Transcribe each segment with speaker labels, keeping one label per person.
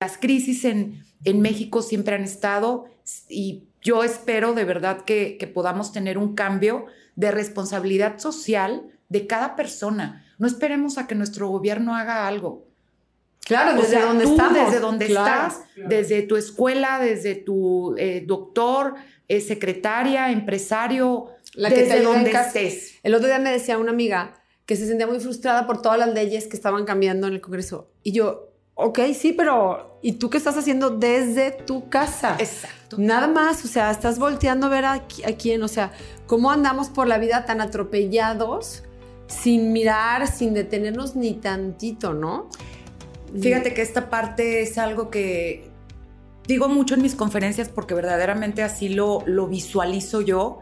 Speaker 1: Las crisis en, en México siempre han estado y yo espero de verdad que, que podamos tener un cambio de responsabilidad social de cada persona. No esperemos a que nuestro gobierno haga algo.
Speaker 2: Claro, desde donde estamos.
Speaker 1: Desde donde estás, desde tu escuela, desde tu eh, doctor, eh, secretaria, empresario,
Speaker 2: La que
Speaker 1: desde
Speaker 2: te
Speaker 1: donde estés.
Speaker 2: El otro día me decía una amiga que se sentía muy frustrada por todas las leyes que estaban cambiando en el Congreso. Y yo, ok, sí, pero ¿y tú qué estás haciendo desde tu casa?
Speaker 1: Exacto.
Speaker 2: Nada más, o sea, estás volteando a ver a, a quién, o sea, cómo andamos por la vida tan atropellados sin mirar, sin detenernos ni tantito, ¿no?
Speaker 1: Fíjate que esta parte es algo que digo mucho en mis conferencias porque verdaderamente así lo, lo visualizo yo.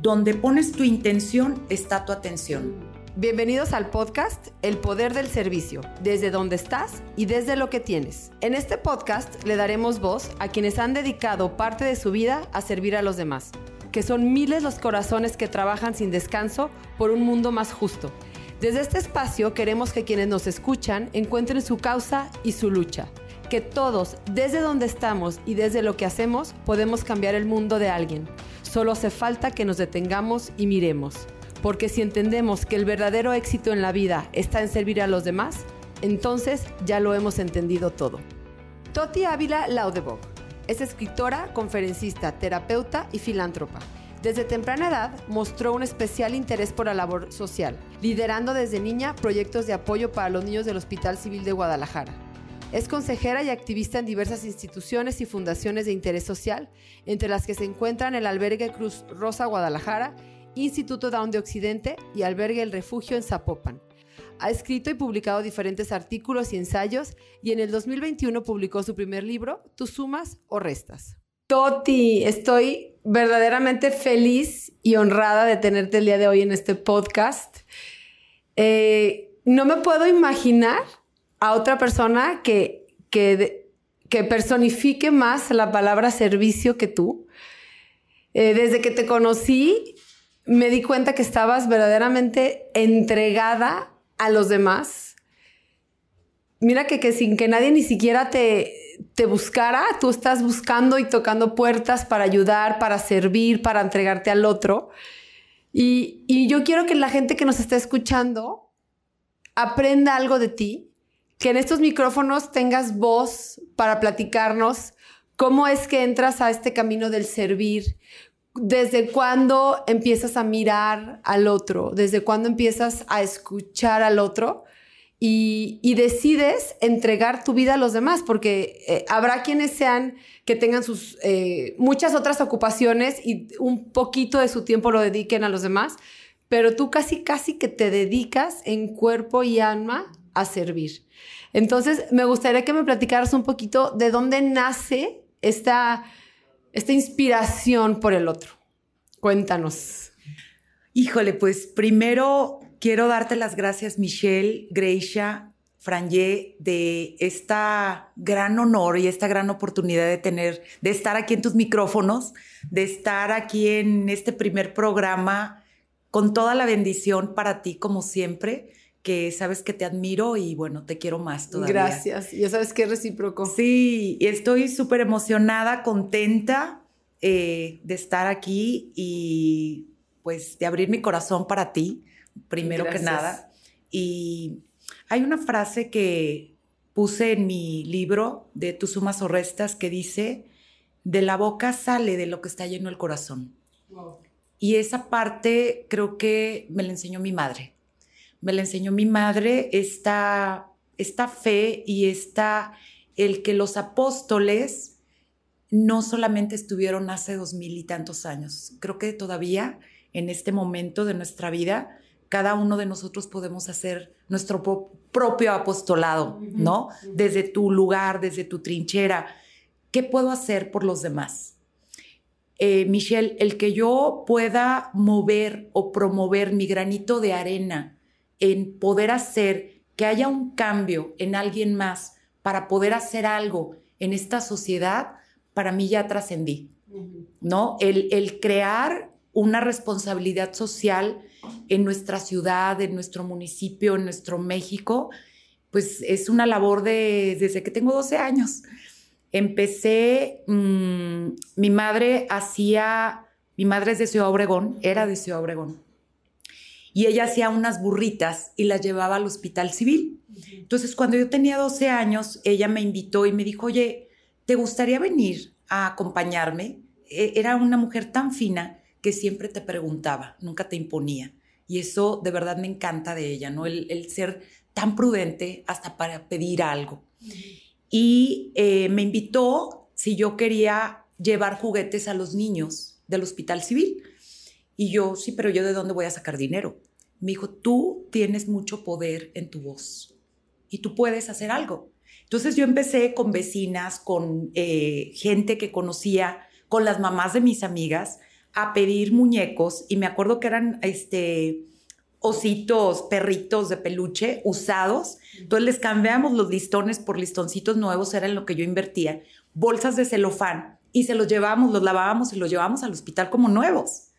Speaker 1: Donde pones tu intención está tu atención.
Speaker 2: Bienvenidos al podcast El Poder del Servicio, desde donde estás y desde lo que tienes. En este podcast le daremos voz a quienes han dedicado parte de su vida a servir a los demás, que son miles los corazones que trabajan sin descanso por un mundo más justo. Desde este espacio queremos que quienes nos escuchan encuentren su causa y su lucha. Que todos, desde donde estamos y desde lo que hacemos, podemos cambiar el mundo de alguien. Solo hace falta que nos detengamos y miremos. Porque si entendemos que el verdadero éxito en la vida está en servir a los demás, entonces ya lo hemos entendido todo. Toti Ávila Laudebog es escritora, conferencista, terapeuta y filántropa. Desde temprana edad mostró un especial interés por la labor social, liderando desde niña proyectos de apoyo para los niños del Hospital Civil de Guadalajara. Es consejera y activista en diversas instituciones y fundaciones de interés social, entre las que se encuentran el Albergue Cruz Rosa Guadalajara, Instituto Down de Occidente y Albergue El Refugio en Zapopan. Ha escrito y publicado diferentes artículos y ensayos y en el 2021 publicó su primer libro, Tú sumas o restas. Toti, estoy verdaderamente feliz y honrada de tenerte el día de hoy en este podcast. Eh, no me puedo imaginar a otra persona que, que, que personifique más la palabra servicio que tú. Eh, desde que te conocí, me di cuenta que estabas verdaderamente entregada a los demás. Mira que, sin que nadie ni siquiera te, te buscara, tú estás buscando y tocando puertas para ayudar, para servir, para entregarte al otro. Y, y yo quiero que la gente que nos está escuchando aprenda algo de ti, que en estos micrófonos tengas voz para platicarnos cómo es que entras a este camino del servir, desde cuándo empiezas a mirar al otro, desde cuándo empiezas a escuchar al otro y, decides entregar tu vida a los demás, porque eh, habrá quienes sean que tengan sus eh, muchas otras ocupaciones y un poquito de su tiempo lo dediquen a los demás, pero tú casi casi que te dedicas en cuerpo y alma a servir. Entonces, me gustaría que me platicaras un poquito de dónde nace esta, esta inspiración por el otro. Cuéntanos.
Speaker 1: Híjole, pues primero quiero darte las gracias, Michelle, Greisha, Franje, de esta gran honor y esta gran oportunidad de tener, de estar aquí en tus micrófonos, de estar aquí en este primer programa con toda la bendición para ti, como siempre, que sabes que te admiro y bueno, te quiero más todavía.
Speaker 2: Gracias. Ya sabes que es recíproco.
Speaker 1: Sí, y estoy súper emocionada, contenta eh, de estar aquí y pues de abrir mi corazón para ti, primero
Speaker 2: Gracias.
Speaker 1: que nada. Y hay una frase que puse en mi libro de Tus sumas o restas que dice, de la boca sale de lo que está lleno el corazón. Y esa parte creo que me la enseñó mi madre. Me la enseñó mi madre esta, esta fe y esta, el que los apóstoles no solamente estuvieron hace dos mil y tantos años. Creo que todavía en este momento de nuestra vida, cada uno de nosotros podemos hacer nuestro propio apostolado, ¿no? Desde tu lugar, desde tu trinchera. ¿Qué puedo hacer por los demás? eh, Michelle, el que yo pueda mover o promover mi granito de arena en poder hacer que haya un cambio en alguien más para poder hacer algo en esta sociedad, para mí ya trascendí, ¿no? El, el crear una responsabilidad social en nuestra ciudad, en nuestro municipio, en nuestro México, pues es una labor de, desde que tengo 12 años. Empecé, mm, mi madre hacía, mi madre es de Ciudad Obregón, era de Ciudad Obregón, y ella hacía unas burritas y las llevaba al hospital civil. Entonces, cuando yo tenía 12 años, ella me invitó y me dijo, oye, ¿te gustaría venir a acompañarme? E, era una mujer tan fina que siempre te preguntaba, nunca te imponía. Y eso de verdad me encanta de ella, ¿no? El, ser tan prudente hasta para pedir algo. Y eh, me invitó si yo quería llevar juguetes a los niños del hospital civil. Y yo, sí, pero yo de dónde voy a sacar dinero. Me dijo, tú tienes mucho poder en tu voz y tú puedes hacer algo. Entonces yo empecé con vecinas, con eh, gente que conocía, con las mamás de mis amigas, a pedir muñecos y me acuerdo que eran este ositos, perritos de peluche usados. Entonces les cambiamos los listones por listoncitos nuevos, era en lo que yo invertía, bolsas de celofán y se los llevábamos, los lavábamos y los llevábamos al hospital como nuevos.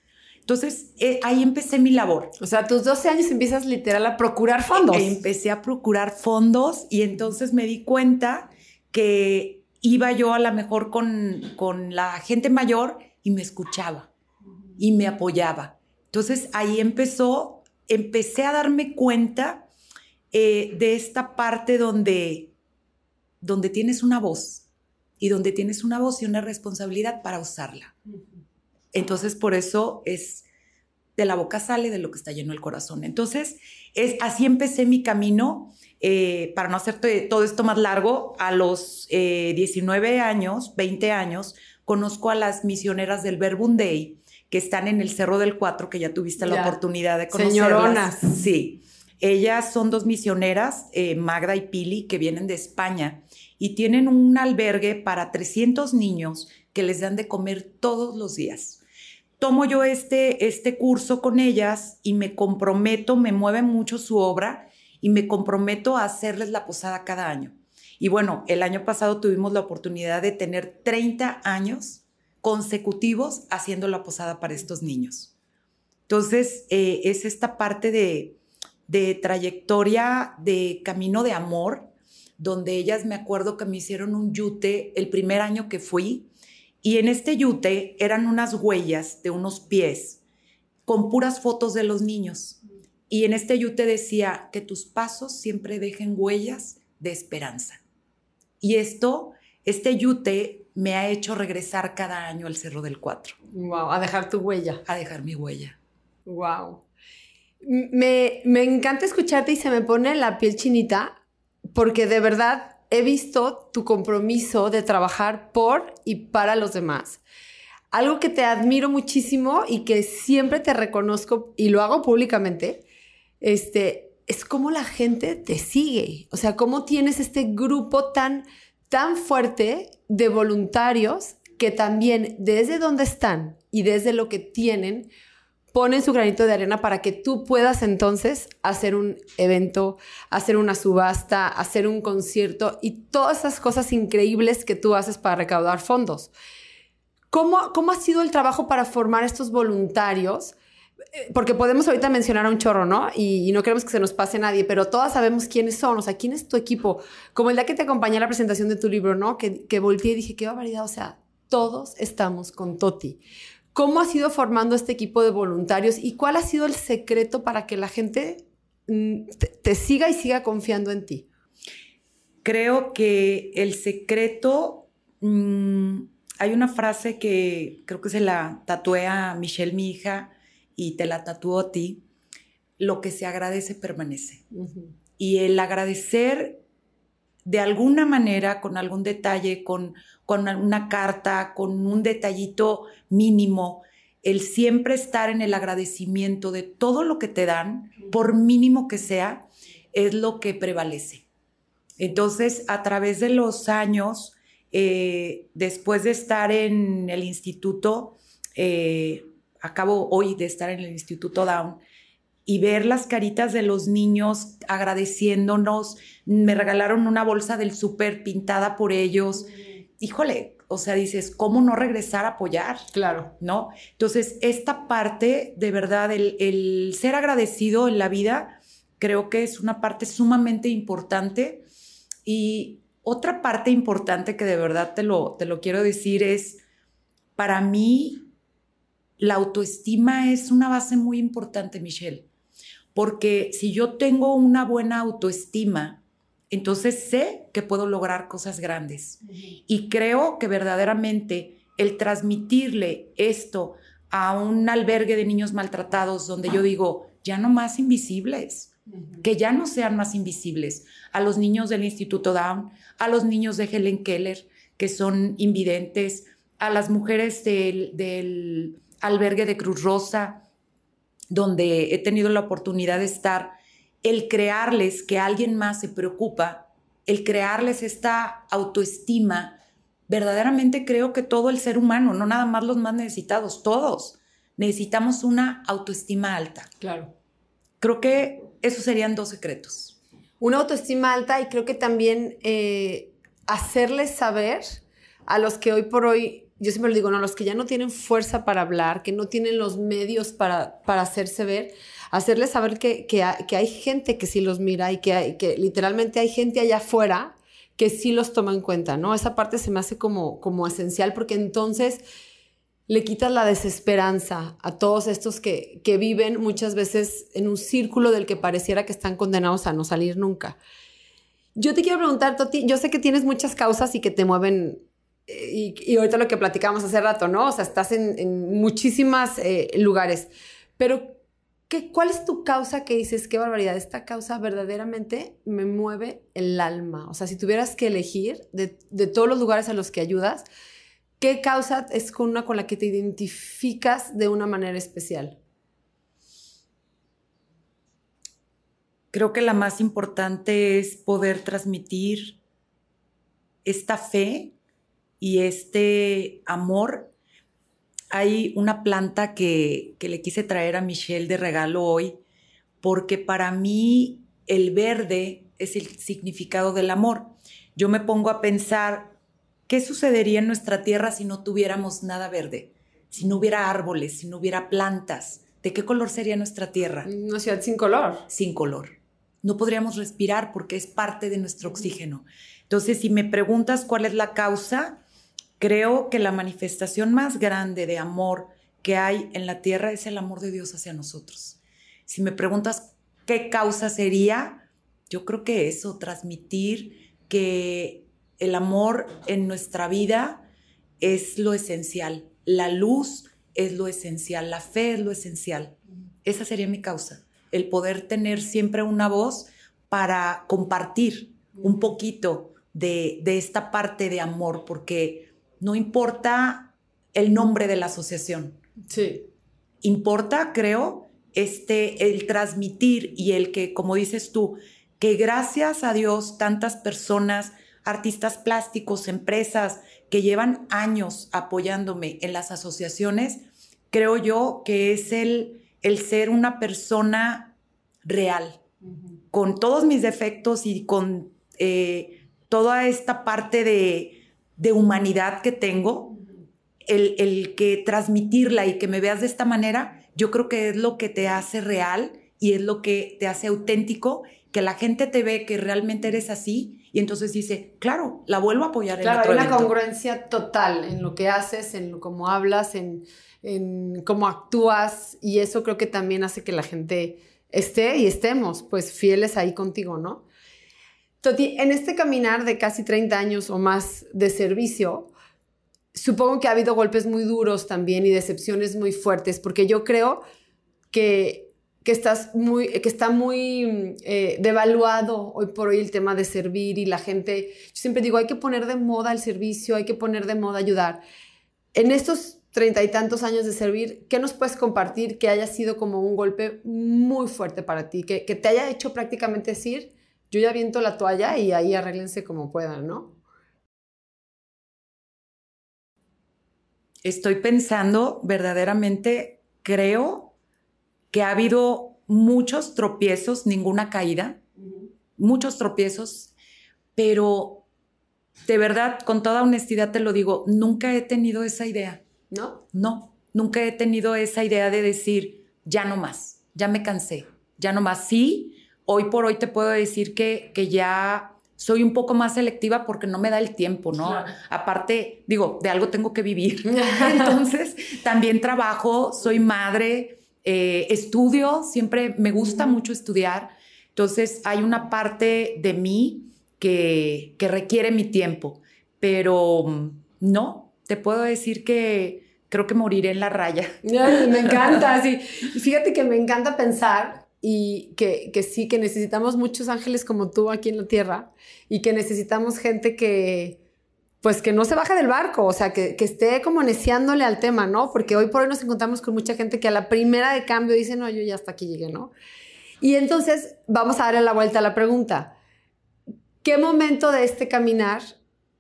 Speaker 1: Entonces, eh, ahí empecé mi labor.
Speaker 2: O sea, a tus 12 años empiezas literal a procurar fondos.
Speaker 1: empecé a procurar fondos y entonces me di cuenta que iba yo a lo mejor con, con la gente mayor y me escuchaba y me apoyaba. Entonces, ahí empezó, empecé a darme cuenta eh, de esta parte donde, donde tienes una voz y donde tienes una voz y una responsabilidad para usarla. Entonces, por eso es, de la boca sale de lo que está lleno el corazón. Entonces, es, así empecé mi camino. Eh, para no hacer todo esto más largo, a los 19 eh, años, 20 años, conozco a las misioneras del Verbum Day, que están en el Cerro del Cuatro, que ya tuviste la oportunidad de conocerlas. Señoronas. Sí. Ellas son dos misioneras, eh, Magda y Pili, que vienen de España y tienen un albergue para 300 niños que les dan de comer todos los días tomo yo este, este curso con ellas y me comprometo, me mueve mucho su obra y me comprometo a hacerles la posada cada año. Y bueno, el año pasado tuvimos la oportunidad de tener 30 años consecutivos haciendo la posada para estos niños. Entonces, eh, es esta parte de, de trayectoria, de camino de amor, donde ellas me acuerdo que me hicieron un yute el primer año que fui y en este yute eran unas huellas de unos pies con puras fotos de los niños. Y en este yute decía que tus pasos siempre dejen huellas de esperanza. Y esto, este yute me ha hecho regresar cada año al Cerro del Cuatro.
Speaker 2: Wow, a dejar tu huella.
Speaker 1: A dejar mi huella.
Speaker 2: Wow. Me, me encanta escucharte y se me pone la piel chinita porque de verdad he visto tu compromiso de trabajar por y para los demás. Algo que te admiro muchísimo y que siempre te reconozco y lo hago públicamente, este, es cómo la gente te sigue. O sea, cómo tienes este grupo tan, tan fuerte de voluntarios que también desde donde están y desde lo que tienen, ponen su granito de arena para que tú puedas entonces hacer un evento, hacer una subasta, hacer un concierto y todas esas cosas increíbles que tú haces para recaudar fondos. ¿Cómo, cómo ha sido el trabajo para formar estos voluntarios? Eh, porque podemos ahorita mencionar a un chorro, ¿no? Y, no queremos que se nos pase nadie, pero todas sabemos quiénes son, o sea, quién es tu equipo. Como el día que te acompañé a la presentación de tu libro, ¿no? Que, que volteé y dije, qué barbaridad, o sea, todos estamos con Toti. ¿Cómo has ido formando este equipo de voluntarios y cuál ha sido el secreto para que la gente mm, te, siga y siga confiando en ti?
Speaker 1: Creo que el secreto, mm, hay una frase que creo que se la tatué a Michelle, mi hija, y te la tatuó a ti, lo que se agradece permanece. Y el agradecer de alguna manera, con algún detalle, con, con una carta, con un detallito mínimo, el siempre estar en el agradecimiento de todo lo que te dan, por mínimo que sea, es lo que prevalece. Entonces, a través de los años, eh, después de estar en el instituto, eh, acabo hoy de estar en el Instituto Down, y ver las caritas de los niños agradeciéndonos. Me regalaron una bolsa del súper pintada por ellos. Híjole, o sea, dices, ¿cómo no regresar a apoyar?
Speaker 2: Claro.
Speaker 1: ¿No? Entonces, esta parte, de verdad, el, ser agradecido en la vida, creo que es una parte sumamente importante. Y otra parte importante que de verdad te lo, te lo quiero decir es, para mí, la autoestima es una base muy importante, Michelle, porque si yo tengo una buena autoestima, entonces sé que puedo lograr cosas grandes. Y creo que verdaderamente el transmitirle esto a un albergue de niños maltratados donde yo digo, ya no más invisibles, que ya no sean más invisibles, a los niños del Instituto Down, a los niños de Helen Keller, que son invidentes, a las mujeres del, del albergue de Cruz Rosa, donde he tenido la oportunidad de estar, el crearles que alguien más se preocupa, el crearles esta autoestima, verdaderamente creo que todo el ser humano, no nada más los más necesitados, todos necesitamos una autoestima alta.
Speaker 2: Claro.
Speaker 1: Creo que esos serían dos secretos.
Speaker 2: Una autoestima alta y creo que también eh, hacerles saber a los que hoy por hoy, yo siempre lo digo, no, los que ya no tienen fuerza para hablar, que no tienen los medios para, para hacerse ver, hacerles saber que, que, hay gente que sí los mira y que, que literalmente hay gente allá afuera que sí los toma en cuenta, ¿no? Esa parte se me hace como, como esencial porque entonces le quitas la desesperanza a todos estos que, que viven muchas veces en un círculo del que pareciera que están condenados a no salir nunca. Yo te quiero preguntar, Toti, yo sé que tienes muchas causas y que te mueven, eh, y, ahorita lo que platicamos hace rato, ¿no? O sea, estás en, en muchísimas eh, lugares, pero ¿qué, ¿cuál es tu causa que dices, qué barbaridad, esta causa verdaderamente me mueve el alma? O sea, si tuvieras que elegir de, de todos los lugares a los que ayudas, ¿Qué causa es con una con la que te identificas de una manera especial?
Speaker 1: Creo que la más importante es poder transmitir esta fe y este amor. Hay una planta que, que le quise traer a Michelle de regalo hoy porque para mí el verde es el significado del amor. Yo me pongo a pensar ¿Qué sucedería en nuestra tierra si no tuviéramos nada verde? Si no hubiera árboles, si no hubiera plantas. ¿De qué color sería nuestra tierra?
Speaker 2: Una ciudad sin color.
Speaker 1: Sin color. No podríamos respirar porque es parte de nuestro oxígeno. Entonces, si me preguntas cuál es la causa, creo que la manifestación más grande de amor que hay en la tierra es el amor de Dios hacia nosotros. Si me preguntas qué causa sería, yo creo que eso, transmitir que el amor en nuestra vida es lo esencial. La luz es lo esencial. La fe es lo esencial. Esa sería mi causa. El poder tener siempre una voz para compartir un poquito de, esta parte de amor, porque no importa el nombre de la asociación.
Speaker 2: Sí.
Speaker 1: Importa, creo, este, el transmitir y el que, como dices tú, que gracias a Dios tantas personas artistas plásticos, empresas que llevan años apoyándome en las asociaciones, creo yo que es el, el ser una persona real, con todos mis defectos y con eh, toda esta parte de, humanidad que tengo, el, el, que transmitirla y que me veas de esta manera, yo creo que es lo que te hace real y es lo que te hace auténtico, que la gente te ve que realmente eres así y entonces dice, claro, la vuelvo a apoyar
Speaker 2: en claro, hay una congruencia total en lo que haces, en cómo hablas, en, en cómo actúas y eso creo que también hace que la gente esté y estemos pues fieles ahí contigo, ¿no? Toti, en este caminar de casi 30 años o más de servicio, supongo que ha habido golpes muy duros también y decepciones muy fuertes, porque yo creo que que, estás muy, que está muy eh, devaluado hoy por hoy el tema de servir y la gente, yo siempre digo, hay que poner de moda el servicio, hay que poner de moda ayudar. En estos treinta y tantos años de servir, ¿qué nos puedes compartir que haya sido como un golpe muy fuerte para ti, que, que te haya hecho prácticamente decir, yo ya viento la toalla y ahí arréglense como puedan, ¿no?
Speaker 1: Estoy pensando verdaderamente, creo que ha habido muchos tropiezos, ninguna caída, muchos tropiezos, pero de verdad, con toda honestidad te lo digo, nunca he tenido esa idea.
Speaker 2: ¿No?
Speaker 1: No, nunca he tenido esa idea de decir, ya no más, ya me cansé, ya no más. Sí, hoy por hoy te puedo decir que, que ya soy un poco más selectiva porque no me da el tiempo, ¿no? Aparte, digo, de algo tengo que vivir. Entonces, también trabajo, soy madre, eh, estudio, siempre me gusta mucho estudiar. Entonces, hay una parte de mí que, que requiere mi tiempo, pero mm, no, te puedo decir que creo que moriré en la raya.
Speaker 2: me encanta, sí. Fíjate que me encanta pensar y que, que, sí, que necesitamos muchos ángeles como tú aquí en la tierra y que necesitamos gente que, pues que no se baje del barco, o sea, que, que, esté como neciándole al tema, ¿no? Porque hoy por hoy nos encontramos con mucha gente que a la primera de cambio dice, no, yo ya hasta aquí llegué, ¿no? Y entonces vamos a darle la vuelta a la pregunta. ¿Qué momento de este caminar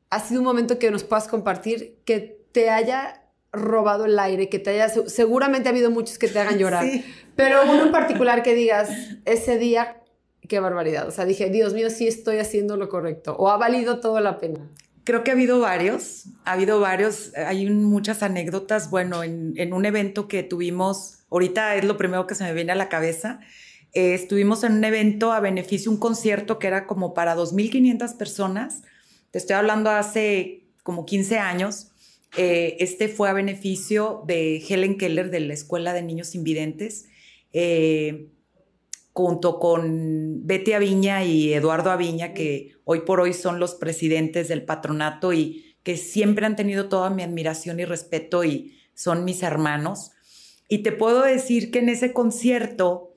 Speaker 2: ha sido un momento que nos puedas compartir que te haya robado el aire, que te haya, seguramente ha habido muchos que te hagan llorar, pero uno en particular que digas, ese día, qué barbaridad, o sea, dije, Dios mío, sí estoy haciendo lo correcto, o ha valido toda la pena.
Speaker 1: Creo que ha habido varios, ha habido varios, hay muchas anécdotas, bueno, en, un evento que tuvimos, ahorita es lo primero que se me viene a la cabeza, eh, estuvimos en un evento a beneficio, un concierto que era como para 2.500 personas, te estoy hablando hace como 15 años, eh, este fue a beneficio de Helen Keller de la Escuela de Niños Invidentes, eh, junto con Betty Aviña y Eduardo Aviña, que hoy por hoy son los presidentes del patronato y que siempre han tenido toda mi admiración y respeto y son mis hermanos. Y te puedo decir que en ese concierto,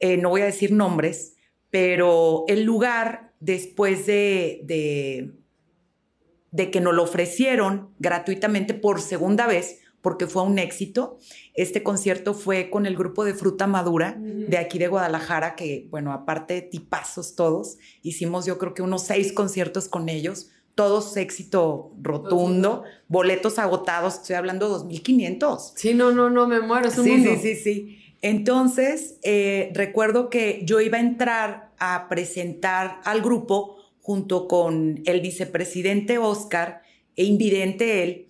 Speaker 1: eh, no voy a decir nombres, pero el lugar después de de que nos lo ofrecieron gratuitamente por segunda vez, porque fue un éxito. Este concierto fue con el grupo de Fruta Madura de aquí de Guadalajara, que, bueno, aparte tipazos todos, hicimos yo creo que unos seis conciertos con ellos, todos éxito rotundo, boletos agotados, estoy hablando de 2.500.
Speaker 2: Sí, no, no, no, me muero, es un
Speaker 1: sí, Sí, sí, sí. Entonces, eh, recuerdo que yo iba a entrar a presentar al grupo junto con el vicepresidente Oscar e invidente él.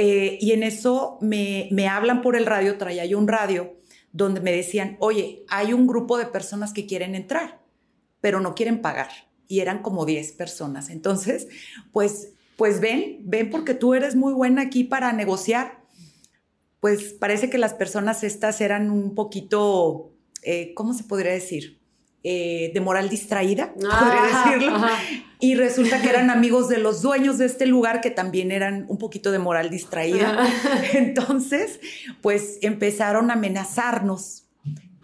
Speaker 1: Eh, y en eso me, me hablan por el radio, traía yo un radio, donde me decían, oye, hay un grupo de personas que quieren entrar, pero no quieren pagar. Y eran como 10 personas. Entonces, pues, pues ven, ven porque tú eres muy buena aquí para negociar. Pues parece que las personas estas eran un poquito, eh, ¿cómo se podría decir? Eh, de moral distraída, podría decirlo. Y resulta que eran amigos de los dueños de este lugar que también eran un poquito de moral distraída. Entonces, pues empezaron a amenazarnos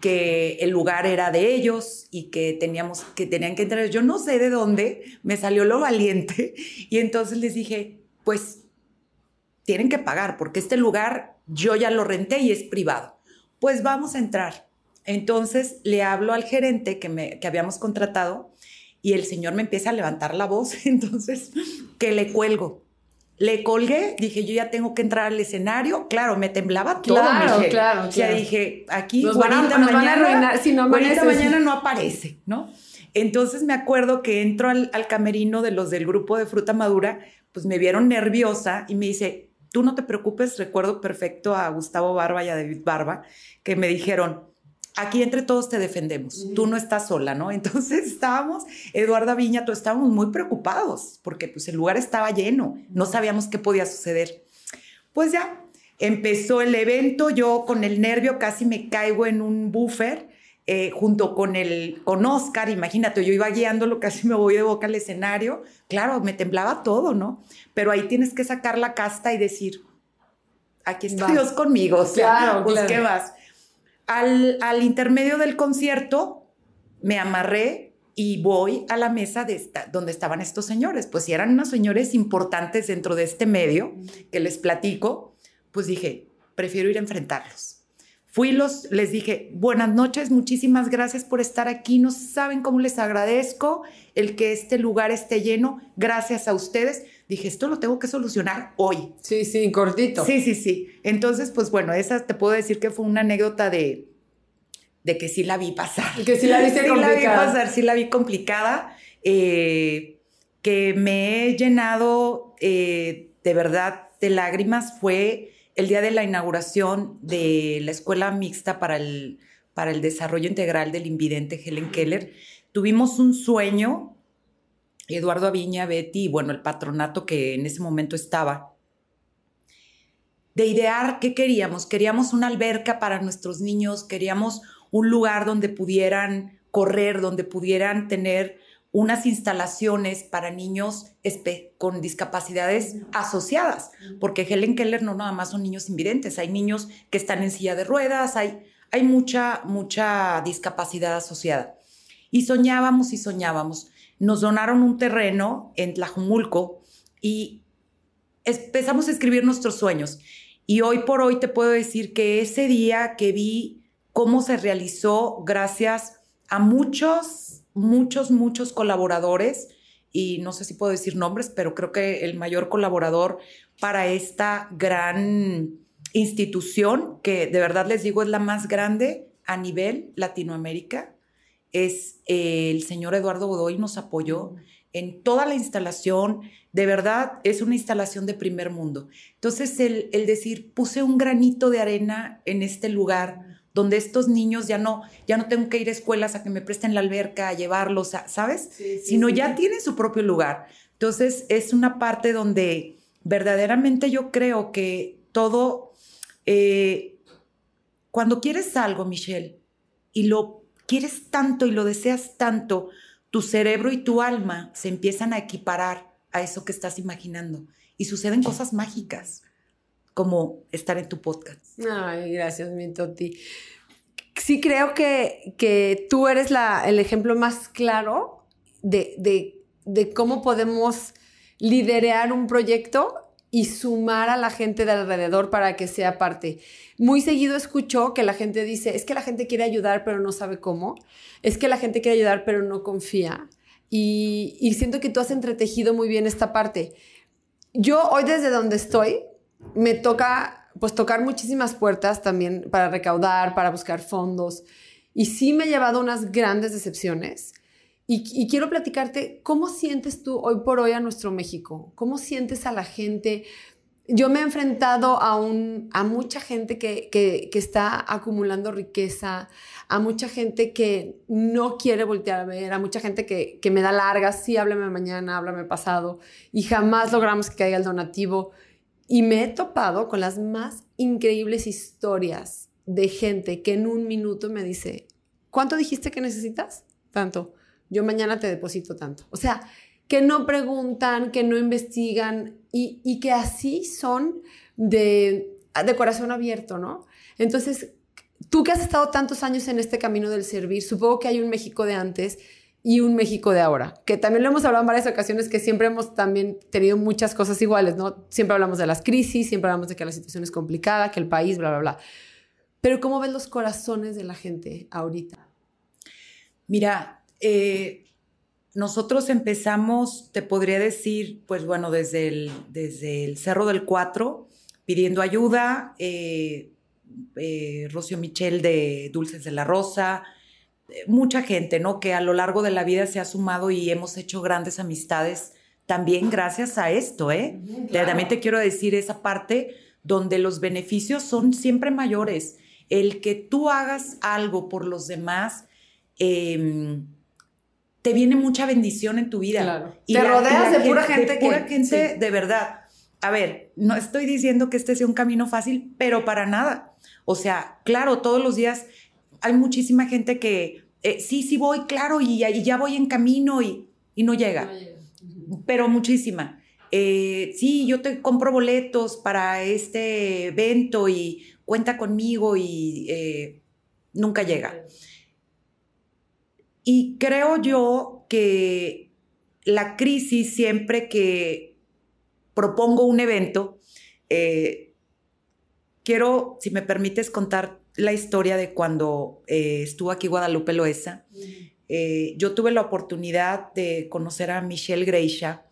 Speaker 1: que el lugar era de ellos y que teníamos que tenían que entrar. Yo no sé de dónde me salió lo valiente y entonces les dije, pues tienen que pagar porque este lugar yo ya lo renté y es privado. Pues vamos a entrar. Entonces le hablo al gerente que, me, que habíamos contratado y el señor me empieza a levantar la voz, entonces que le cuelgo. Le colgué, dije, yo ya tengo que entrar al escenario. Claro, me temblaba todo.
Speaker 2: Claro, claro,
Speaker 1: Ya dije, aquí,
Speaker 2: nos van, a, mañana, si no
Speaker 1: mañana no aparece, ¿no? Entonces me acuerdo que entro al, al, camerino de los del grupo de fruta madura, pues me vieron nerviosa y me dice, tú no te preocupes, recuerdo perfecto a Gustavo Barba y a David Barba, que me dijeron, aquí entre todos te defendemos, tú no estás sola, ¿no? Entonces estábamos, Eduardo Viña, todos estábamos muy preocupados porque pues el lugar estaba lleno, no sabíamos qué podía suceder. Pues ya, empezó el evento, yo con el nervio casi me caigo en un buffer. Eh, junto con el con Oscar, imagínate, yo iba guiándolo, casi me voy de boca al escenario, claro, me temblaba todo, ¿no? Pero ahí tienes que sacar la casta y decir, aquí está Dios conmigo, o sea, claro, pues qué vas. Al, intermedio del concierto me amarré y voy a la mesa de donde estaban estos señores. Pues si eran unos señores importantes dentro de este medio que les platico, pues dije, prefiero ir a enfrentarlos. Fui los, les dije, buenas noches, muchísimas gracias por estar aquí. No saben cómo les agradezco el que este lugar esté lleno. Gracias a ustedes. Dije, esto lo tengo que solucionar hoy.
Speaker 2: Sí, sí, cortito.
Speaker 1: Sí, sí, sí. Entonces, pues bueno, esa te puedo decir que fue una anécdota de, de que sí la vi pasar.
Speaker 2: Que sí la vi
Speaker 1: complicada. Sí la vi pasar, sí la vi complicada. Eh, que me he llenado eh, de verdad de lágrimas fue el día de la inauguración de la Escuela Mixta para el, para el Desarrollo Integral del Invidente Helen Keller. tuvimos un sueño, Eduardo Aviña, Betty y bueno, el patronato que en ese momento estaba, de idear qué queríamos. Queríamos una alberca para nuestros niños, queríamos un lugar donde pudieran correr, donde pudieran tener unas instalaciones para niños con discapacidades asociadas, porque Helen Keller no nada más son niños invidentes, hay niños que están en silla de ruedas, hay, hay mucha, mucha discapacidad asociada. Y soñábamos y soñábamos. Nos donaron un terreno en Tlajumulco y empezamos a escribir nuestros sueños. Y hoy por hoy te puedo decir que ese día que vi cómo se realizó gracias a muchos, muchos, muchos colaboradores, y no sé si puedo decir nombres, pero creo que el mayor colaborador para esta gran institución, que de verdad les digo es la más grande a nivel Latinoamérica, es el señor Eduardo Godoy, nos apoyó en toda la instalación, de verdad es una instalación de primer mundo. Entonces, el, decir, puse un granito de arena en este lugar donde estos niños ya no, ya no tengo que ir a escuelas a que me presten la alberca, a llevarlos, ¿sabes? Sino ya tienen su propio lugar. Entonces, es una parte donde verdaderamente yo creo que todo, eh, cuando quieres algo, Michelle, y lo quieres tanto y lo deseas tanto, tu cerebro y tu alma se empiezan a equiparar a eso que estás imaginando. Y suceden cosas mágicas, como estar en tu podcast.
Speaker 2: Ay, gracias, mi Toti. Sí creo que, que tú eres la, el ejemplo más claro de, de, de cómo podemos liderar un proyecto y sumar a la gente de alrededor para que sea parte. Muy seguido escucho que la gente dice, es que la gente quiere ayudar pero no sabe cómo, es que la gente quiere ayudar pero no confía. Y, siento que tú has entretejido muy bien esta parte. Yo hoy desde donde estoy me toca pues tocar muchísimas puertas también para recaudar, para buscar fondos. Y sí me he llevado unas grandes decepciones. Y, quiero platicarte, ¿cómo sientes tú hoy por hoy a nuestro México? ¿Cómo sientes a la gente? yo me he enfrentado a, un, a mucha gente que, que, que, está acumulando riqueza, a mucha gente que no quiere voltear a ver, a mucha gente que, que me da largas, sí, háblame mañana, háblame pasado, y jamás logramos que caiga el donativo. Y me he topado con las más increíbles historias de gente que en un minuto me dice, ¿cuánto dijiste que necesitas? Tanto. Yo mañana te deposito tanto. O sea, que no preguntan, que no investigan y, que así son de, de corazón abierto, ¿no? Entonces, tú que has estado tantos años en este camino del servir, supongo que hay un México de antes y un México de ahora, que también lo hemos hablado en varias ocasiones, que siempre hemos también tenido muchas cosas iguales, ¿no? Siempre hablamos de las crisis, siempre hablamos de que la situación es complicada, que el país, bla, bla, bla. Pero ¿cómo ves los corazones de la gente ahorita?
Speaker 1: Mira, eh, nosotros empezamos, te podría decir, pues bueno, desde el, desde el Cerro del Cuatro, pidiendo ayuda, eh, eh, Rocio Michel de Dulces de la Rosa, eh, mucha gente, ¿no? Que a lo largo de la vida se ha sumado y hemos hecho grandes amistades también gracias a esto, ¿eh? También te quiero decir esa parte donde los beneficios son siempre mayores. El que tú hagas algo por los demás, eh, te viene mucha bendición en tu vida.
Speaker 2: Claro. Y te rodeas de pura gente.
Speaker 1: De pura gente, de verdad. A ver, no estoy diciendo que este sea un camino fácil, pero para nada. O sea, claro, todos los días hay muchísima gente que eh, sí, sí voy, claro, y, ya voy en camino y, no llega. Pero muchísima. Eh, sí, yo te compro boletos para este evento y cuenta conmigo y eh, nunca llega. Y creo yo que la crisis, siempre que propongo un evento, eh, quiero, si me permites, contar la historia de cuando eh, estuvo aquí Guadalupe Loesa. Eh, yo tuve la oportunidad de conocer a Michelle Greisha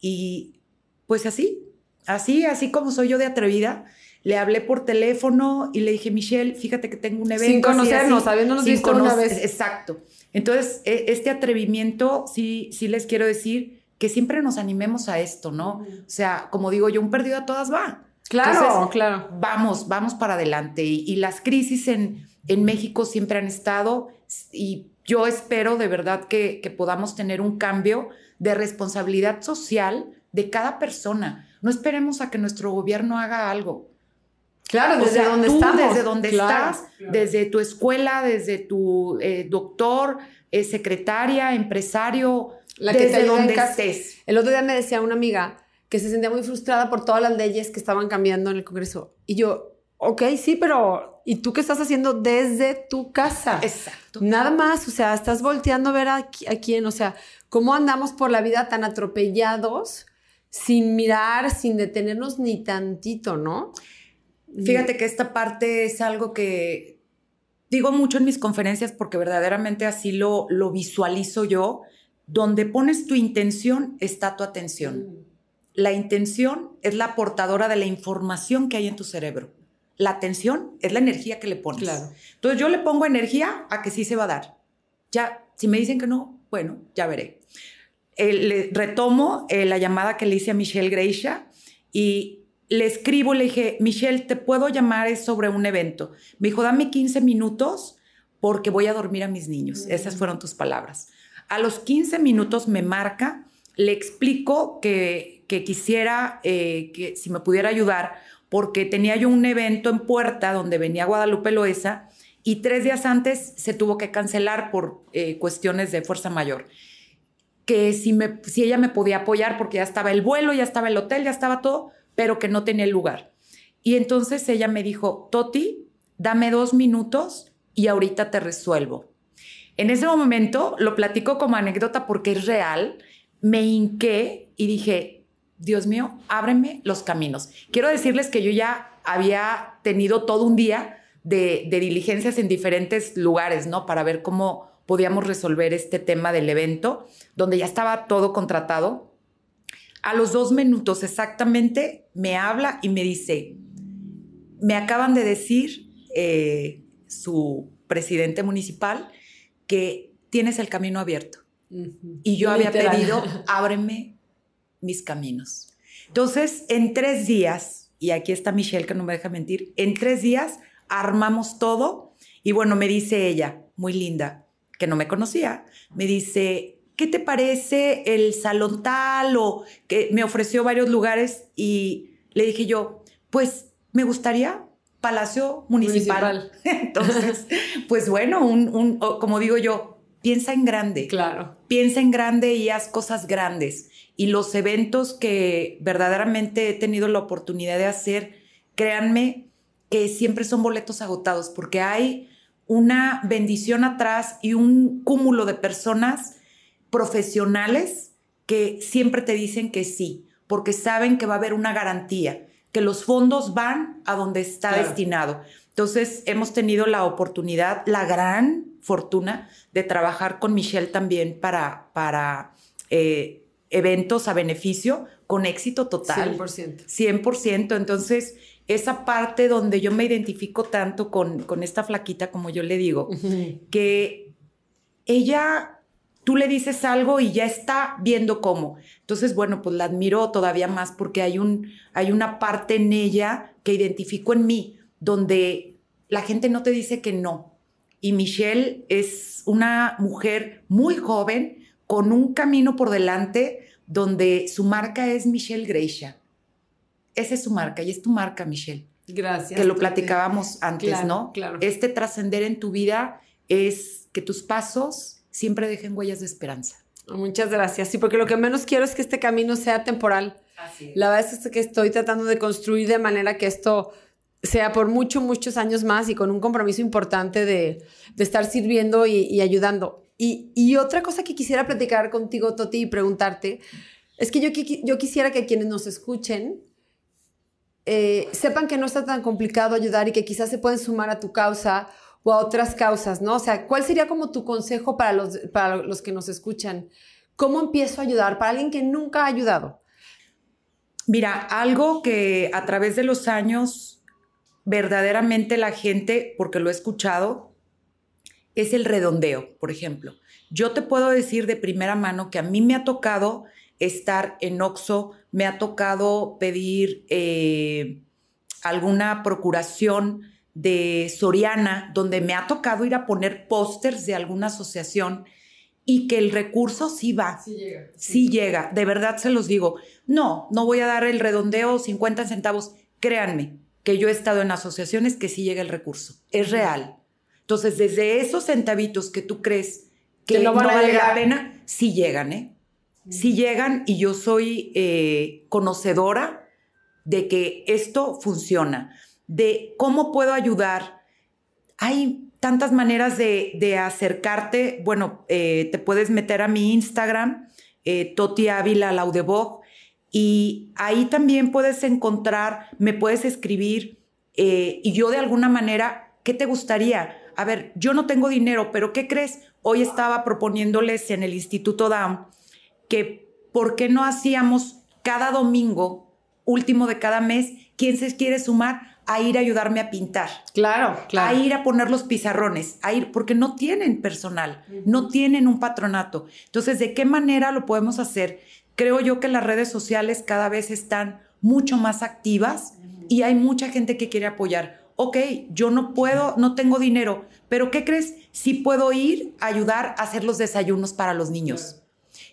Speaker 1: y pues así, así, así como soy yo de atrevida, le hablé por teléfono y le dije, Michelle, fíjate que tengo un evento.
Speaker 2: Sin conocernos, habiéndonos visto una vez.
Speaker 1: Exacto. Entonces, e, este atrevimiento, sí, sí les quiero decir que siempre nos animemos a esto, ¿no? O sea, como digo yo, un perdido a todas va.
Speaker 2: Claro, claro.
Speaker 1: Vamos, vamos para adelante. Y, las crisis en, en México siempre han estado y yo espero de verdad que, que podamos tener un cambio de responsabilidad social de cada persona. No esperemos a que nuestro gobierno haga algo.
Speaker 2: Claro, desde donde estamos.
Speaker 1: Desde donde estás, desde tu escuela, desde tu eh, doctor, eh, secretaria, empresario,
Speaker 2: La que desde donde estés. El otro día me decía una amiga que se sentía muy frustrada por todas las leyes que estaban cambiando en el Congreso. Y yo, ok, sí, pero ¿y tú qué estás haciendo desde tu casa?
Speaker 1: Exacto.
Speaker 2: Nada más, o sea, estás volteando a ver a, a quién, o sea, cómo andamos por la vida tan atropellados sin mirar, sin detenernos ni tantito, ¿no?
Speaker 1: Fíjate que esta parte es algo que digo mucho en mis conferencias porque verdaderamente así lo, lo visualizo yo. Donde pones tu intención está tu atención. Mm. La intención es la portadora de la información que hay en tu cerebro. La atención es la energía que le pones.
Speaker 2: Claro.
Speaker 1: Entonces yo le pongo energía a que sí se va a dar. Ya, si me dicen que no, bueno, ya veré. Eh, le retomo eh, la llamada que le hice a Michelle Greisha y le escribo, le dije, Michelle, ¿te puedo llamar? Es sobre un evento. Me dijo, dame 15 minutos porque voy a dormir a mis niños. Esas fueron tus palabras. A los 15 minutos me marca, le explico que, que quisiera eh, que si me pudiera ayudar porque tenía yo un evento en Puerta donde venía Guadalupe Loesa y tres días antes se tuvo que cancelar por eh, cuestiones de fuerza mayor. Que si, me, si ella me podía apoyar porque ya estaba el vuelo, ya estaba el hotel, ya estaba todo, pero que no tenía lugar. Y entonces ella me dijo, Toti, dame dos minutos y ahorita te resuelvo. En ese momento, lo platico como anécdota porque es real, me hinqué y dije, Dios mío, ábreme los caminos. Quiero decirles que yo ya había tenido todo un día de, de, diligencias en diferentes lugares, ¿no? Para ver cómo podíamos resolver este tema del evento, donde ya estaba todo contratado. A los dos minutos exactamente me habla y me dice, me acaban de decir eh, su presidente municipal que tienes el camino abierto. Y yo había pedido, ábreme mis caminos. Entonces, en tres días, y aquí está Michelle que no me deja mentir, en tres días armamos todo y bueno, me dice ella, muy linda, que no me conocía, me dice, ¿qué te parece el salón tal? O que me ofreció varios lugares y le dije yo, pues me gustaría Palacio Municipal. Entonces, pues bueno, un, como digo yo, piensa en grande.
Speaker 2: Claro.
Speaker 1: Piensa en grande y haz cosas grandes. Y los eventos que verdaderamente he tenido la oportunidad de hacer, créanme que siempre son boletos agotados porque hay una bendición atrás y un cúmulo de personas profesionales que siempre te dicen que sí, porque saben que va a haber una garantía, que los fondos van a donde está destinado. Entonces, hemos tenido la oportunidad, la gran fortuna de trabajar con Michelle también para, para eh, eventos a beneficio con éxito total.
Speaker 2: 100%.
Speaker 1: 100%. Entonces, esa parte donde yo me identifico tanto con, con esta flaquita, como yo le digo, que ella tú le dices algo y ya está viendo cómo. Entonces, bueno, pues la admiro todavía más porque hay, un, hay una parte en ella que identifico en mí, donde la gente no te dice que no. Y Michelle es una mujer muy joven, con un camino por delante, donde su marca es Michelle Greisha. Esa es su marca y es tu marca, Michelle.
Speaker 2: Gracias.
Speaker 1: Que lo platicábamos antes, ¿no?
Speaker 2: Claro.
Speaker 1: Este trascender en tu vida es que tus pasos siempre dejen huellas de esperanza.
Speaker 2: Muchas gracias. Sí, porque lo que menos quiero es que este camino sea temporal.
Speaker 1: Así
Speaker 2: La verdad es que estoy tratando de construir de manera que esto sea por muchos, muchos años más y con un compromiso importante de, de estar sirviendo y, ayudando. Y, y, otra cosa que quisiera platicar contigo, Toti, y preguntarte, es que yo, yo quisiera que quienes nos escuchen eh, sepan que no está tan complicado ayudar y que quizás se pueden sumar a tu causa o a otras causas, ¿no? O sea, ¿cuál sería como tu consejo para los, para los que nos escuchan? ¿Cómo empiezo a ayudar para alguien que nunca ha ayudado?
Speaker 1: Mira, algo que a través de los años verdaderamente la gente, porque lo he escuchado, es el redondeo, por ejemplo. Yo te puedo decir de primera mano que a mí me ha tocado estar en Oxo, me ha tocado pedir eh, alguna procuración de Soriana, donde me ha tocado ir a poner pósters de alguna asociación y que el recurso sí va.
Speaker 2: Sí llega.
Speaker 1: Sí. llega, de verdad se los digo. No, no voy a dar el redondeo 50 centavos. Créanme que yo he estado en asociaciones que sí llega el recurso. Es real. Entonces, desde esos centavitos que tú crees que, no, van vale la pena, sí llegan, ¿eh? Sí llegan y yo soy eh, conocedora de que esto funciona, de cómo puedo ayudar. Hay tantas maneras de, acercarte. Bueno, eh, te puedes meter a mi Instagram, eh, Toti Ávila y ahí también puedes encontrar, me puedes escribir, eh, y yo de alguna manera, ¿qué te gustaría? A ver, yo no tengo dinero, pero ¿qué crees? Hoy estaba proponiéndoles en el Instituto Down que, ¿por qué no hacíamos cada domingo, último de cada mes, quién se quiere sumar? A ir a ayudarme a pintar.
Speaker 2: Claro, claro.
Speaker 1: A ir a poner los pizarrones, a ir, porque no tienen personal, no tienen un patronato. Entonces, ¿de qué manera lo podemos hacer? Creo yo que las redes sociales cada vez están mucho más activas y hay mucha gente que quiere apoyar. Ok, yo no puedo, no tengo dinero, pero ¿qué crees? Sí puedo ir a ayudar a hacer los desayunos para los niños.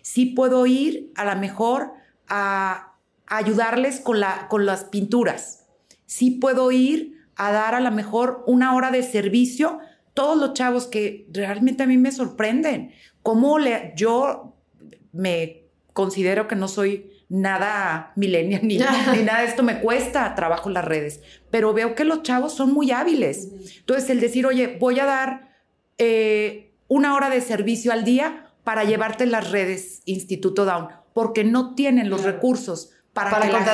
Speaker 1: Sí puedo ir a lo mejor a ayudarles con, la, con las pinturas sí puedo ir a dar a lo mejor una hora de servicio. Todos los chavos que realmente a mí me sorprenden. Cómo le, yo me considero que no soy nada millennial ni, ni, nada de esto me cuesta trabajo en las redes, pero veo que los chavos son muy hábiles. Entonces, el decir, oye, voy a dar eh, una hora de servicio al día para llevarte las redes Instituto Down, porque no tienen los recursos para, que la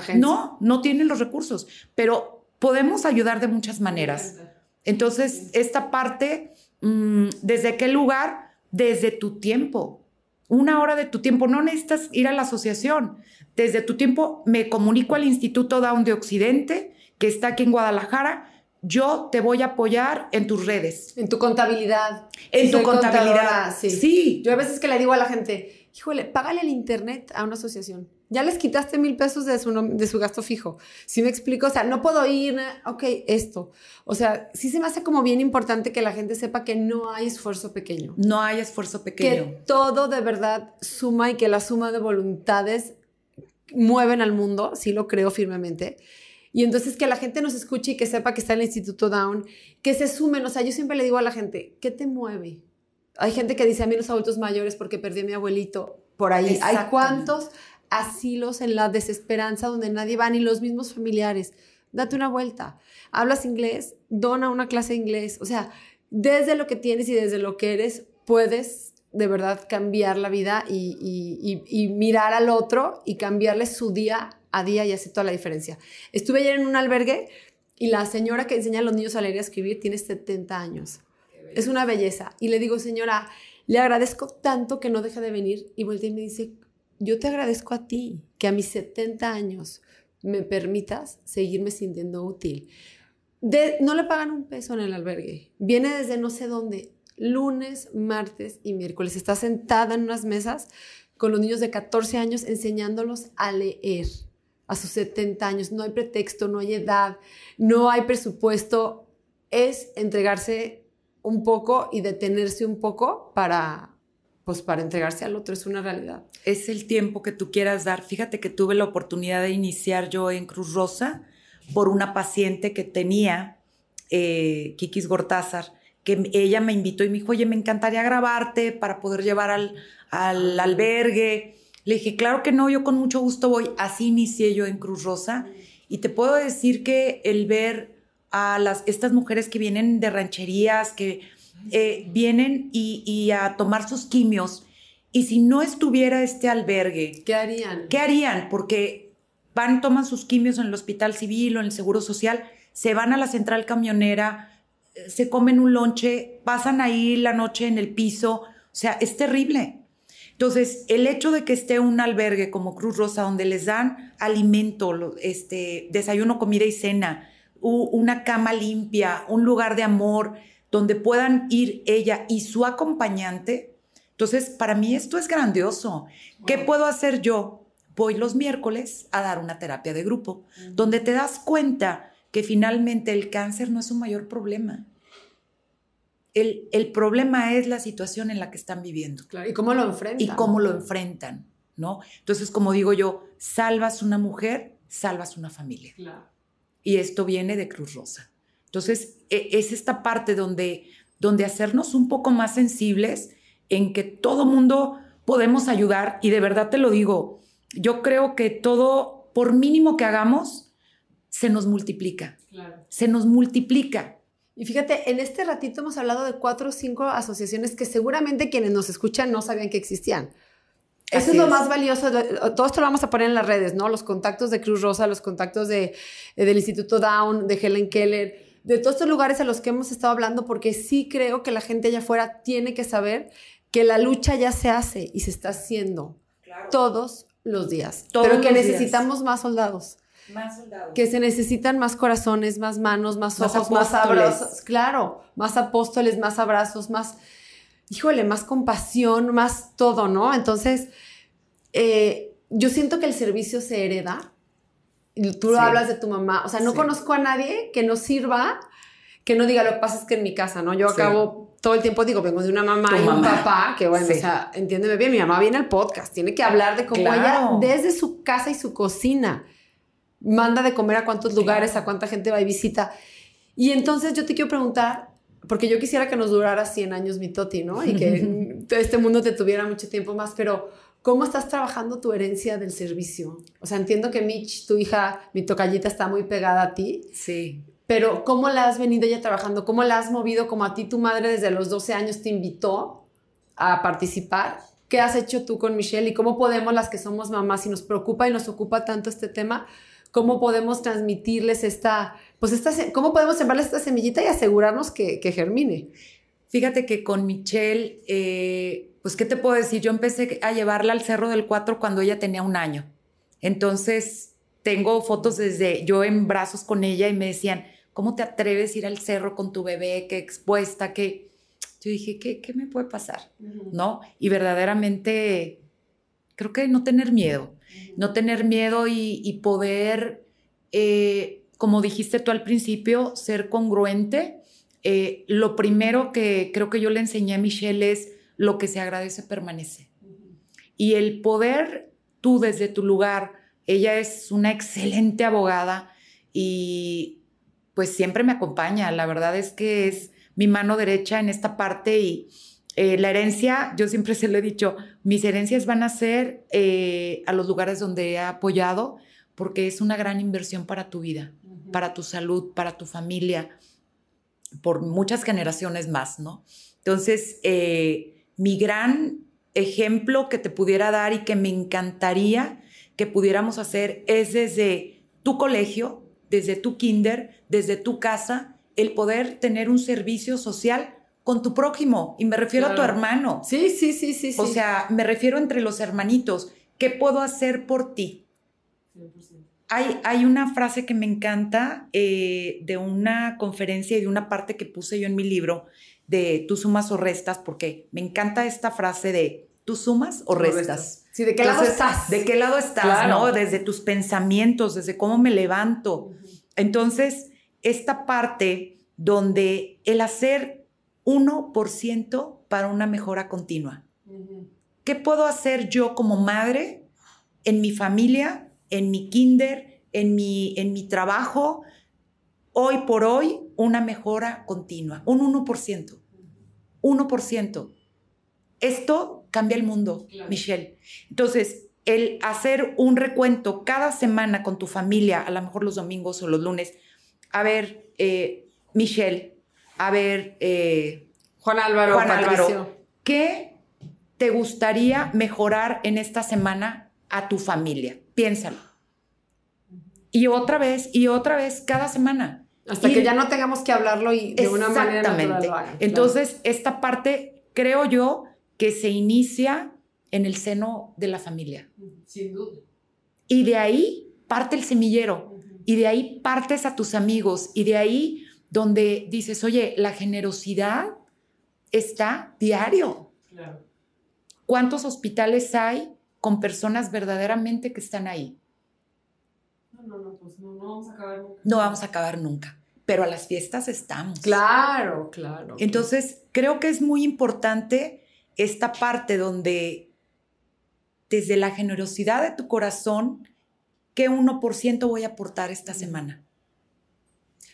Speaker 1: gente, No, no tienen los recursos, pero podemos ayudar de muchas maneras. Entonces, esta parte, mm, ¿desde qué lugar? Desde tu tiempo. Una hora de tu tiempo. No necesitas ir a la asociación. Desde tu tiempo me comunico al Instituto Down de Occidente, que está aquí en Guadalajara. Yo te voy a apoyar en tus redes.
Speaker 2: En tu contabilidad.
Speaker 1: En tu contabilidad.
Speaker 2: Sí.
Speaker 1: sí.
Speaker 2: Yo a veces que le digo a la gente, híjole, págale el internet a una asociación ya les quitaste mil pesos de su, de su gasto fijo. Si me explico, o sea, no puedo ir, ok, esto. O sea, sí se me hace como bien importante que la gente sepa que no hay esfuerzo pequeño.
Speaker 1: No hay esfuerzo pequeño.
Speaker 2: Que todo de verdad suma y que la suma de voluntades mueven al mundo, sí lo creo firmemente. Y entonces que la gente nos escuche y que sepa que está en el Instituto Down, que se sumen. O sea, yo siempre le digo a la gente, ¿qué te mueve? Hay gente que dice a mí los adultos mayores porque perdí a mi abuelito. Por ahí. ¿Hay cuántos? Asilos en la desesperanza donde nadie va, ni los mismos familiares. Date una vuelta. ¿Hablas inglés? Dona una clase de inglés. O sea, desde lo que tienes y desde lo que eres, puedes de verdad cambiar la vida y, mirar al otro y cambiarle su día a día y hacer toda la diferencia. Estuve ayer en un albergue y la señora que enseña a los niños a leer y a escribir tiene 70 años. Es una belleza. Y le digo, señora, le agradezco tanto que no deja de venir. Y voltea y me dice, yo te agradezco a ti que a mis 70 años me permitas seguirme sintiendo útil. no le pagan un peso en el albergue. Viene desde no sé dónde, lunes, martes y miércoles. Está sentada en unas mesas con los niños de 14 años enseñándolos a leer a sus 70 años. No hay pretexto, no hay edad, no hay presupuesto. Es entregarse un poco y detenerse un poco para, pues para entregarse al otro es una realidad.
Speaker 1: Es el tiempo que tú quieras dar. Fíjate que tuve la oportunidad de iniciar yo en Cruz Rosa por una paciente que tenía, eh, Kikis Gortázar, que ella me invitó y me dijo, oye, me encantaría grabarte para poder llevar al, al albergue. Le dije, claro que no, yo con mucho gusto voy. Así inicié yo en Cruz Rosa. Y te puedo decir que el ver a las, estas mujeres que vienen de rancherías, que eh, vienen y, a tomar sus quimios. Y si no estuviera este albergue,
Speaker 2: ¿qué harían?
Speaker 1: ¿Qué harían? Porque van, toman sus quimios en el hospital civil o en el seguro social, se van a la central camionera, eh, se comen un lonche, pasan ahí la noche en el piso. O sea, es terrible. Entonces, el hecho de que esté un albergue como Cruz Rosa, donde les dan alimento, este, desayuno, comida y cena, una cama limpia, un lugar de amor, donde puedan ir ella y su acompañante. Entonces, para mí esto es grandioso. ¿Qué puedo hacer yo? Voy los miércoles a dar una terapia de grupo, donde te das cuenta que finalmente el cáncer no es un mayor problema. El, el, problema es la situación en la que están viviendo.
Speaker 2: y cómo lo enfrentan.
Speaker 1: Y cómo lo enfrentan, ¿no? Entonces, como digo yo, salvas una mujer, salvas una familia. Y esto viene de Cruz Rosa. Entonces, e, es esta parte donde, donde hacernos un poco más sensibles en que todo mundo podemos ayudar. Y de verdad te lo digo, yo creo que todo, por mínimo que hagamos, se nos multiplica. Se nos multiplica.
Speaker 2: Y fíjate, en este ratito hemos hablado de cuatro o cinco asociaciones que seguramente quienes nos escuchan no sabían que existían. Eso es lo más valioso. Todo esto lo vamos a poner en las redes, ¿no? Los contactos de Cruz Rosa, los contactos de, del Instituto Down, de Helen Keller, de todos estos lugares a los que hemos estado hablando, porque sí creo que la gente allá afuera tiene que saber que la lucha ya se hace y se está haciendo todos los días. pero que necesitamos más soldados.
Speaker 1: Más soldados.
Speaker 2: Que se necesitan más corazones, más manos, más ojos, más, abrazos. Claro, más apóstoles, más abrazos, más, híjole, más compasión, más todo, ¿no? Entonces, eh, yo siento que el servicio se hereda. Tú hablas de tu mamá. O sea, no conozco a nadie que no sirva, que no diga lo que pasa es que en mi casa, ¿no? Yo acabo todo el tiempo digo, vengo de una mamá y un papá, que bueno, o sea, entiéndeme bien, mi mamá viene al podcast, tiene que hablar de cómo ella, desde su casa y su cocina, manda de comer a cuántos lugares, a cuánta gente va y visita. Y entonces yo te quiero preguntar, porque yo quisiera que nos durara 100 años mi Toti, ¿no? Y que este mundo te tuviera mucho tiempo más, pero ¿cómo estás trabajando tu herencia del servicio? O sea, entiendo que Mitch, tu hija, mi tocallita, está muy pegada a ti.
Speaker 1: Sí
Speaker 2: pero ¿cómo la has venido ya trabajando? ¿Cómo la has movido? Como a ti tu madre desde los 12 años te invitó a participar. ¿Qué has hecho tú con Michelle y cómo podemos las que somos mamás y nos preocupa y nos ocupa tanto este tema? ¿Cómo podemos transmitirles esta, pues esta, cómo podemos sembrarles esta semillita y asegurarnos que, germine?
Speaker 1: Fíjate que con Michelle, eh, pues, ¿qué te puedo decir? Yo empecé a llevarla al Cerro del Cuatro cuando ella tenía un año. Entonces, tengo fotos desde yo en brazos con ella y me decían, ¿Cómo te atreves a ir al cerro con tu bebé, qué expuesta, qué? Yo dije, ¿qué, qué me puede pasar? ¿No? Y verdaderamente creo que no tener miedo, no tener miedo y, poder, eh, como dijiste tú al principio, ser congruente. Eh, lo primero que creo que yo le enseñé a Michelle es lo que se agradece permanece. Y el poder tú desde tu lugar, ella es una excelente abogada y pues siempre me acompaña. La verdad es que es mi mano derecha en esta parte y eh, la herencia, yo siempre se lo he dicho, mis herencias van a ser eh, a los lugares donde he apoyado porque es una gran inversión para tu vida, para tu salud, para tu familia, por muchas generaciones más, ¿no? Entonces, eh, mi gran ejemplo que te pudiera dar y que me encantaría que pudiéramos hacer es desde tu colegio, desde tu kinder, desde tu casa, el poder tener un servicio social con tu prójimo. Y me refiero a tu hermano.
Speaker 2: Sí, sí, sí, sí.
Speaker 1: O sea, me refiero entre los hermanitos. ¿Qué puedo hacer por ti? Hay, hay, una frase que me encanta eh, de una conferencia y de una parte que puse yo en mi libro de tú sumas o restas, porque me encanta esta frase de tú sumas o restas.
Speaker 2: Sí, ¿de qué lado estás?
Speaker 1: ¿De qué lado estás? ¿no? Desde tus pensamientos, desde cómo me levanto. Entonces, esta parte donde el hacer 1% para una mejora continua. ¿Qué puedo hacer yo como madre en mi familia, en mi kinder, en mi, en mi trabajo? Hoy por hoy, una mejora continua, un 1%. 1%. Esto cambia el mundo, Michelle. Entonces, el hacer un recuento cada semana con tu familia, a lo mejor los domingos o los lunes, a ver, eh, Michelle, a ver, eh,
Speaker 2: Juan Álvaro,
Speaker 1: Juan Álvaro, ¿qué te gustaría mejorar en esta semana a tu familia? Piénsalo. Y otra vez, y otra vez, cada semana.
Speaker 2: Hasta que ya no tengamos que hablarlo y de una manera natural.
Speaker 1: Entonces, esta parte, creo yo, que se inicia en el seno de la familia.
Speaker 2: Sin duda.
Speaker 1: Y de ahí parte el semillero, y de ahí partes a tus amigos, y de ahí donde dices, oye, la generosidad está diario. Claro. ¿Cuántos hospitales hay con personas verdaderamente que están ahí?
Speaker 2: no, no, pues no, no vamos a acabar nunca.
Speaker 1: No vamos a acabar nunca, pero a las fiestas estamos.
Speaker 2: Claro, claro.
Speaker 1: Entonces, creo que es muy importante esta parte donde desde la generosidad de tu corazón, ¿qué 1% voy a aportar esta semana?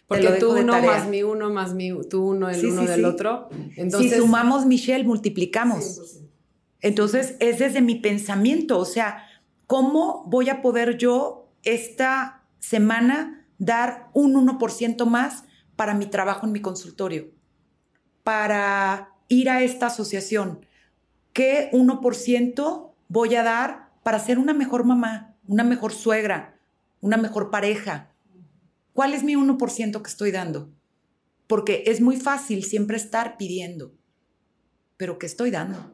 Speaker 2: Porque tú uno más mi uno más mi, tú uno, el uno del otro.
Speaker 1: Entonces, si sumamos, Michelle, multiplicamos. Entonces, es desde mi pensamiento, o sea, ¿cómo voy a poder yo esta semana dar un 1% más para mi trabajo en mi consultorio? Para ir a esta asociación. ¿Qué 1% voy a dar para ser una mejor mamá, una mejor suegra, una mejor pareja? ¿Cuál es mi 1% que estoy dando? Porque es muy fácil siempre estar pidiendo, pero ¿qué estoy dando?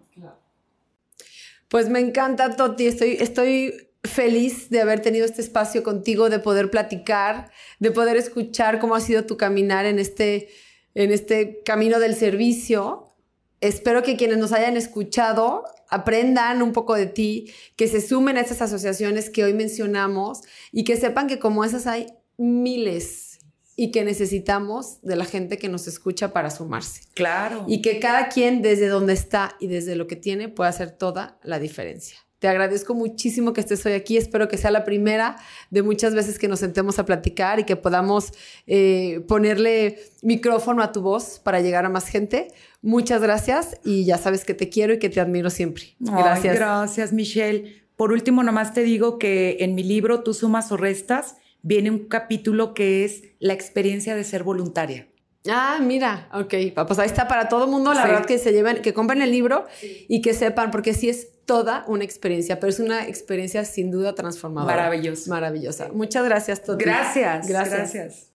Speaker 2: Pues me encanta, Toti. Estoy, estoy feliz de haber tenido este espacio contigo, de poder platicar, de poder escuchar cómo ha sido tu caminar en este, en este camino del servicio. Espero que quienes nos hayan escuchado aprendan un poco de ti, que se sumen a esas asociaciones que hoy mencionamos y que sepan que como esas hay miles y que necesitamos de la gente que nos escucha para sumarse.
Speaker 1: Claro.
Speaker 2: Y que cada quien desde donde está y desde lo que tiene puede hacer toda la diferencia. Te agradezco muchísimo que estés hoy aquí. Espero que sea la primera de muchas veces que nos sentemos a platicar y que podamos eh, ponerle micrófono a tu voz para llegar a más gente. Muchas gracias y ya sabes que te quiero y que te admiro siempre. Gracias.
Speaker 1: gracias, Michelle. Por último, nomás te digo que en mi libro Tú sumas o restas viene un capítulo que es la experiencia de ser voluntaria.
Speaker 2: Ah, mira, ok, pues ahí está para todo el mundo, la verdad que se lleven, que compren el libro y que sepan, porque sí es toda una experiencia, pero es una experiencia sin duda transformadora.
Speaker 1: Maravillosa.
Speaker 2: Maravillosa. Muchas gracias,
Speaker 1: Toti. Gracias. Gracias. gracias.